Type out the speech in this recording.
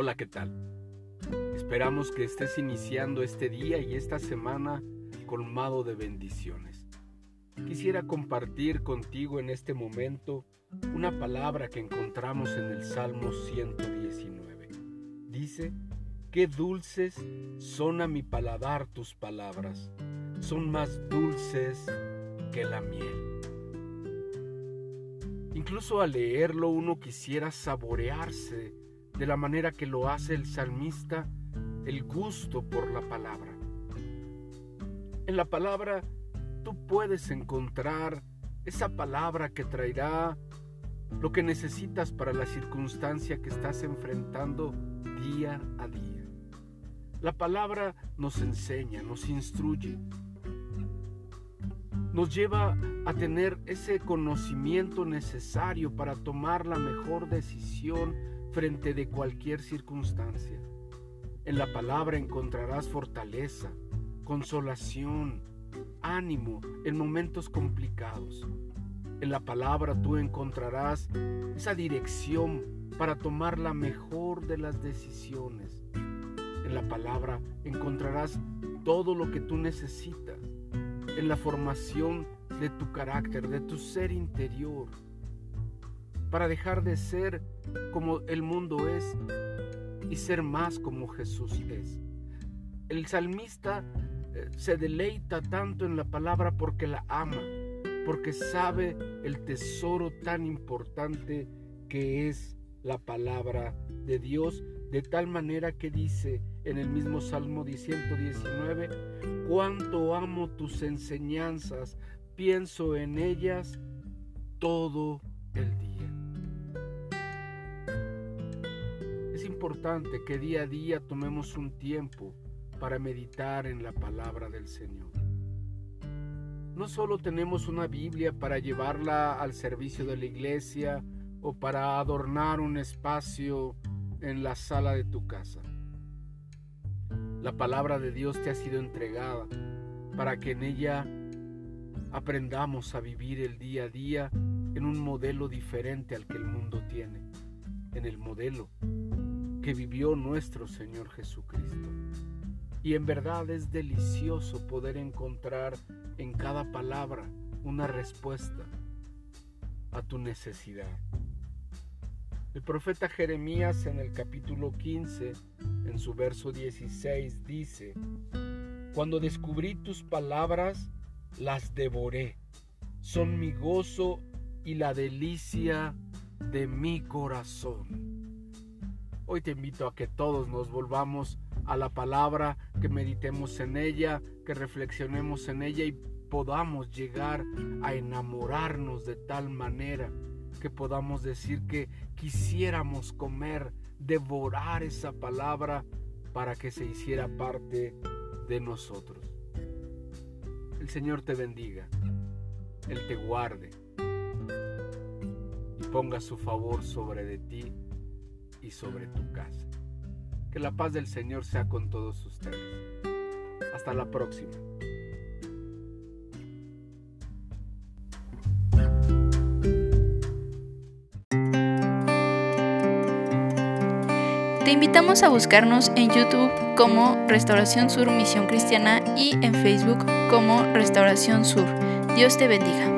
Hola, ¿qué tal? Esperamos que estés iniciando este día y esta semana colmado de bendiciones. Quisiera compartir contigo en este momento una palabra que encontramos en el Salmo 119. Dice, qué dulces son a mi paladar tus palabras, son más dulces que la miel. Incluso al leerlo uno quisiera saborearse de la manera que lo hace el salmista el gusto por la palabra. En la palabra tú puedes encontrar esa palabra que traerá lo que necesitas para la circunstancia que estás enfrentando día a día. La palabra nos enseña, nos instruye, nos lleva a tener ese conocimiento necesario para tomar la mejor decisión frente de cualquier circunstancia. En la palabra encontrarás fortaleza, consolación, ánimo en momentos complicados. En la palabra tú encontrarás esa dirección para tomar la mejor de las decisiones. En la palabra encontrarás todo lo que tú necesitas en la formación de tu carácter, de tu ser interior, para dejar de ser como el mundo es y ser más como Jesús es. El salmista eh, se deleita tanto en la palabra porque la ama, porque sabe el tesoro tan importante que es la palabra de Dios, de tal manera que dice en el mismo Salmo 119, cuánto amo tus enseñanzas, pienso en ellas todo el día. Importante que día a día tomemos un tiempo para meditar en la palabra del Señor. No solo tenemos una Biblia para llevarla al servicio de la iglesia o para adornar un espacio en la sala de tu casa. La palabra de Dios te ha sido entregada para que en ella aprendamos a vivir el día a día en un modelo diferente al que el mundo tiene, en el modelo que vivió nuestro Señor Jesucristo. Y en verdad es delicioso poder encontrar en cada palabra una respuesta a tu necesidad. El profeta Jeremías en el capítulo 15, en su verso 16, dice, Cuando descubrí tus palabras, las devoré. Son mi gozo y la delicia de mi corazón. Hoy te invito a que todos nos volvamos a la palabra, que meditemos en ella, que reflexionemos en ella y podamos llegar a enamorarnos de tal manera que podamos decir que quisiéramos comer, devorar esa palabra para que se hiciera parte de nosotros. El Señor te bendiga, Él te guarde y ponga su favor sobre de ti y sobre tu casa. Que la paz del Señor sea con todos ustedes. Hasta la próxima. Te invitamos a buscarnos en YouTube como Restauración Sur Misión Cristiana y en Facebook como Restauración Sur. Dios te bendiga.